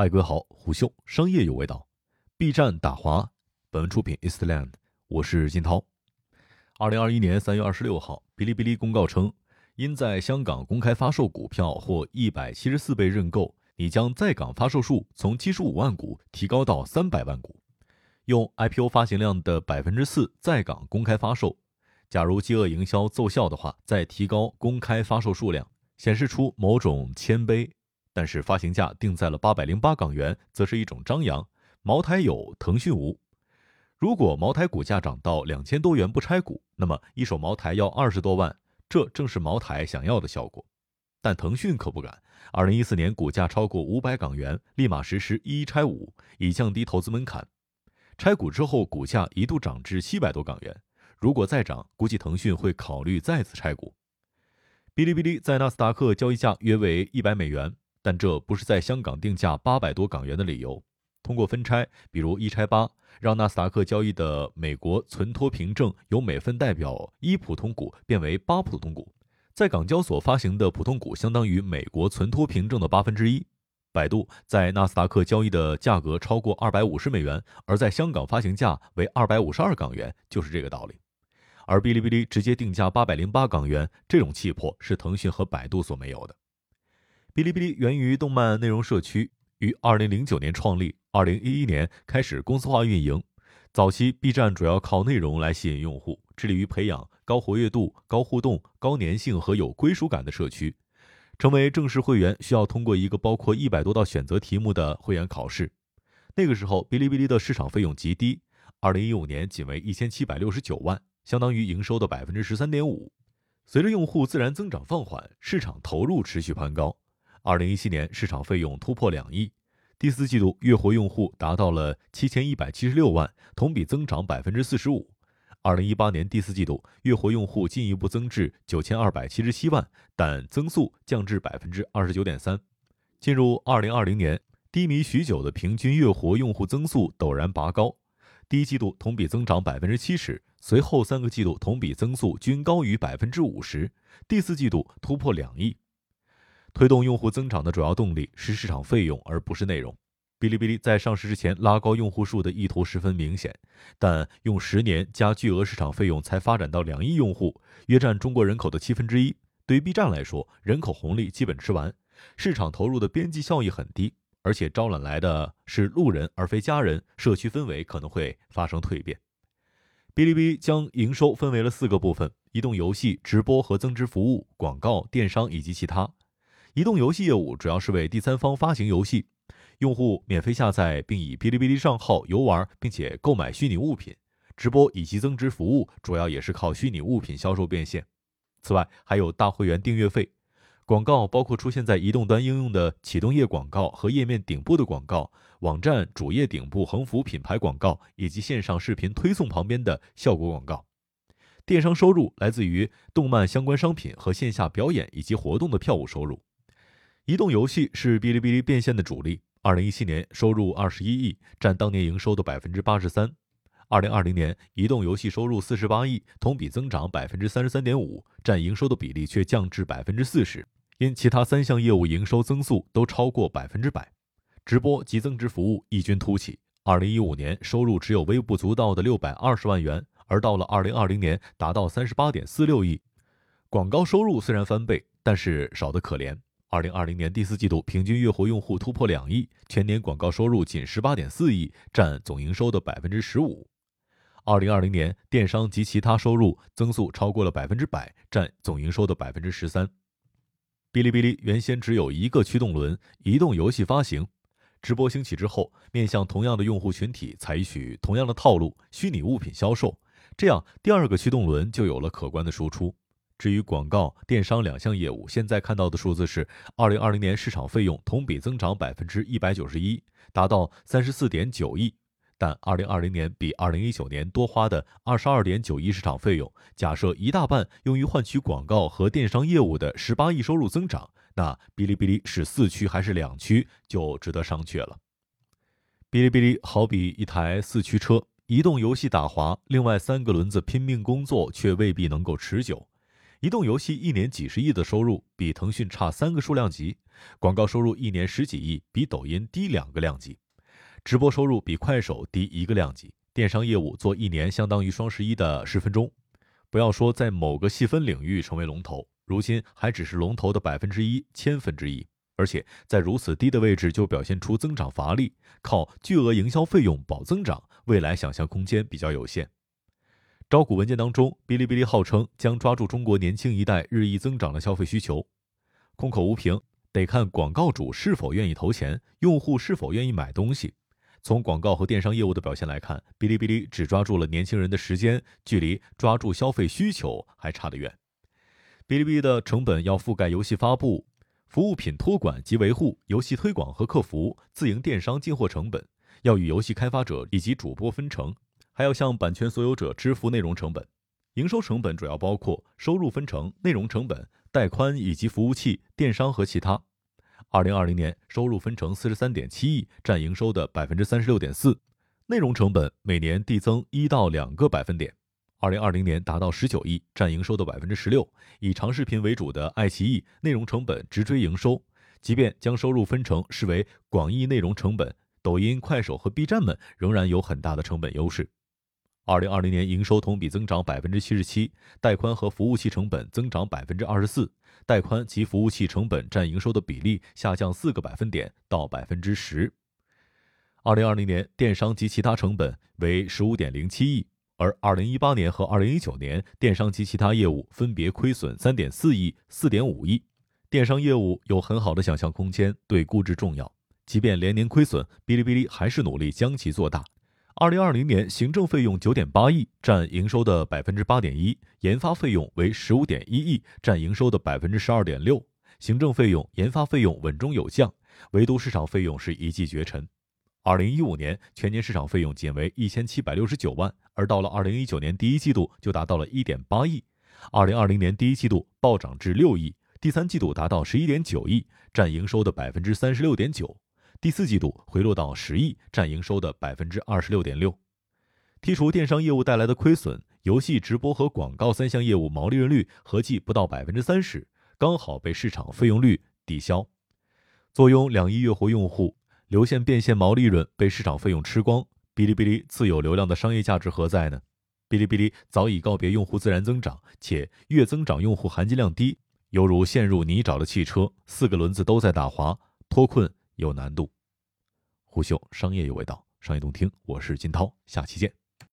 嗨，各位好，虎嗅商业有味道，B 站打滑。本文出品 Eastland，我是金涛。二零二一年三月二十六号，哔哩哔哩公告称，因在香港公开发售股票或一百七十四倍认购，拟将在港发售数从七十五万股提高到三百万股，用 IPO 发行量的百分之四在港公开发售。假如饥饿营销奏效的话，再提高公开发售数量，显示出某种谦卑。但是发行价定在了八百零八港元，则是一种张扬。茅台有，腾讯无。如果茅台股价涨到两千多元不拆股，那么一手茅台要二十多万，这正是茅台想要的效果。但腾讯可不敢。二零一四年股价超过五百港元，立马实施一一拆五，以降低投资门槛。拆股之后，股价一度涨至七百多港元。如果再涨，估计腾讯会考虑再次拆股。哔哩哔哩在纳斯达克交易价约为一百美元。但这不是在香港定价八百多港元的理由。通过分拆，比如一拆八，让纳斯达克交易的美国存托凭证由每份代表一普通股变为八普通股，在港交所发行的普通股相当于美国存托凭证的八分之一。百度在纳斯达克交易的价格超过二百五十美元，而在香港发行价为二百五十二港元，就是这个道理。而哔哩哔哩直接定价八百零八港元，这种气魄是腾讯和百度所没有的。哔哩哔哩源于动漫内容社区，于二零零九年创立，二零一一年开始公司化运营。早期 B 站主要靠内容来吸引用户，致力于培养高活跃度、高互动、高粘性和有归属感的社区。成为正式会员需要通过一个包括一百多道选择题目的会员考试。那个时候，哔哩哔哩的市场费用极低，二零一五年仅为一千七百六十九万，相当于营收的百分之十三点五。随着用户自然增长放缓，市场投入持续攀高。二零一七年市场费用突破两亿，第四季度月活用户达到了七千一百七十六万，同比增长百分之四十五。二零一八年第四季度月活用户进一步增至九千二百七十七万，但增速降至百分之二十九点三。进入二零二零年，低迷许久的平均月活用户增速陡然拔高，第一季度同比增长百分之七十，随后三个季度同比增速均高于百分之五十，第四季度突破两亿。推动用户增长的主要动力是市场费用，而不是内容。哔哩哔哩在上市之前拉高用户数的意图十分明显，但用十年加巨额市场费用才发展到两亿用户，约占中国人口的七分之一。对于 B 站来说，人口红利基本吃完，市场投入的边际效益很低，而且招揽来的是路人而非家人，社区氛围可能会发生蜕变。哔哩哔哩将营收分为了四个部分：移动游戏、直播和增值服务、广告、电商以及其他。移动游戏业务主要是为第三方发行游戏，用户免费下载并以哔哩哔哩账号游玩，并且购买虚拟物品。直播以及增值服务主要也是靠虚拟物品销售变现。此外，还有大会员订阅费。广告包括出现在移动端应用的启动页广告和页面顶部的广告、网站主页顶部横幅品牌广告以及线上视频推送旁边的效果广告。电商收入来自于动漫相关商品和线下表演以及活动的票务收入。移动游戏是哔哩哔哩变现的主力。二零一七年收入二十一亿，占当年营收的百分之八十三。二零二零年，移动游戏收入四十八亿，同比增长百分之三十三点五，占营收的比例却降至百分之四十。因其他三项业务营收增速都超过百分之百，直播及增值服务异军突起。二零一五年收入只有微不足道的六百二十万元，而到了二零二零年达到三十八点四六亿。广告收入虽然翻倍，但是少得可怜。二零二零年第四季度平均月活用户突破两亿，全年广告收入仅十八点四亿，占总营收的百分之十五。二零二零年电商及其他收入增速超过了百分之百，占总营收的百分之十三。哔哩哔哩原先只有一个驱动轮移动游戏发行，直播兴起之后，面向同样的用户群体，采取同样的套路，虚拟物品销售，这样第二个驱动轮就有了可观的输出。至于广告、电商两项业务，现在看到的数字是：二零二零年市场费用同比增长百分之一百九十一，达到三十四点九亿。但二零二零年比二零一九年多花的二十二点九亿市场费用，假设一大半用于换取广告和电商业务的十八亿收入增长，那哔哩哔哩是四驱还是两驱，就值得商榷了。哔哩哔哩好比一台四驱车，移动游戏打滑，另外三个轮子拼命工作，却未必能够持久。移动游戏一年几十亿的收入，比腾讯差三个数量级；广告收入一年十几亿，比抖音低两个量级；直播收入比快手低一个量级；电商业务做一年相当于双十一的十分钟。不要说在某个细分领域成为龙头，如今还只是龙头的百分之一、千分之一，而且在如此低的位置就表现出增长乏力，靠巨额营销费用保增长，未来想象空间比较有限。招股文件当中，哔哩哔哩号称将抓住中国年轻一代日益增长的消费需求。空口无凭，得看广告主是否愿意投钱，用户是否愿意买东西。从广告和电商业务的表现来看，哔哩哔哩只抓住了年轻人的时间，距离抓住消费需求还差得远。哔哩哔哩的成本要覆盖游戏发布、服务品托管及维护、游戏推广和客服、自营电商进货成本，要与游戏开发者以及主播分成。还要向版权所有者支付内容成本，营收成本主要包括收入分成、内容成本、带宽以及服务器、电商和其他。二零二零年收入分成四十三点七亿，占营收的百分之三十六点四，内容成本每年递增一到两个百分点。二零二零年达到十九亿，占营收的百分之十六。以长视频为主的爱奇艺内容成本直追营收，即便将收入分成视为广义内容成本，抖音、快手和 B 站们仍然有很大的成本优势。二零二零年营收同比增长百分之七十七，带宽和服务器成本增长百分之二十四，带宽及服务器成本占营收的比例下降四个百分点到百分之十。二零二零年电商及其他成本为十五点零七亿，而二零一八年和二零一九年电商及其他业务分别亏损三点四亿、四点五亿。电商业务有很好的想象空间，对估值重要。即便连年亏损，哔哩哔哩还是努力将其做大。二零二零年行政费用九点八亿，占营收的百分之八点一；研发费用为十五点一亿，占营收的百分之十二点六。行政费用、研发费用稳中有降，唯独市场费用是一骑绝尘。二零一五年全年市场费用仅为一千七百六十九万，而到了二零一九年第一季度就达到了一点八亿。二零二零年第一季度暴涨至六亿，第三季度达到十一点九亿，占营收的百分之三十六点九。第四季度回落到十亿，占营收的百分之二十六点六。剔除电商业务带来的亏损，游戏直播和广告三项业务毛利润率合计不到百分之三十，刚好被市场费用率抵消。坐拥两亿月活用户，流线变现毛利润被市场费用吃光，哔哩哔哩自有流量的商业价值何在呢？哔哩哔哩早已告别用户自然增长，且月增长用户含金量低，犹如陷入泥沼的汽车，四个轮子都在打滑，脱困。有难度。胡秀商业有味道，商业动听。我是金涛，下期见。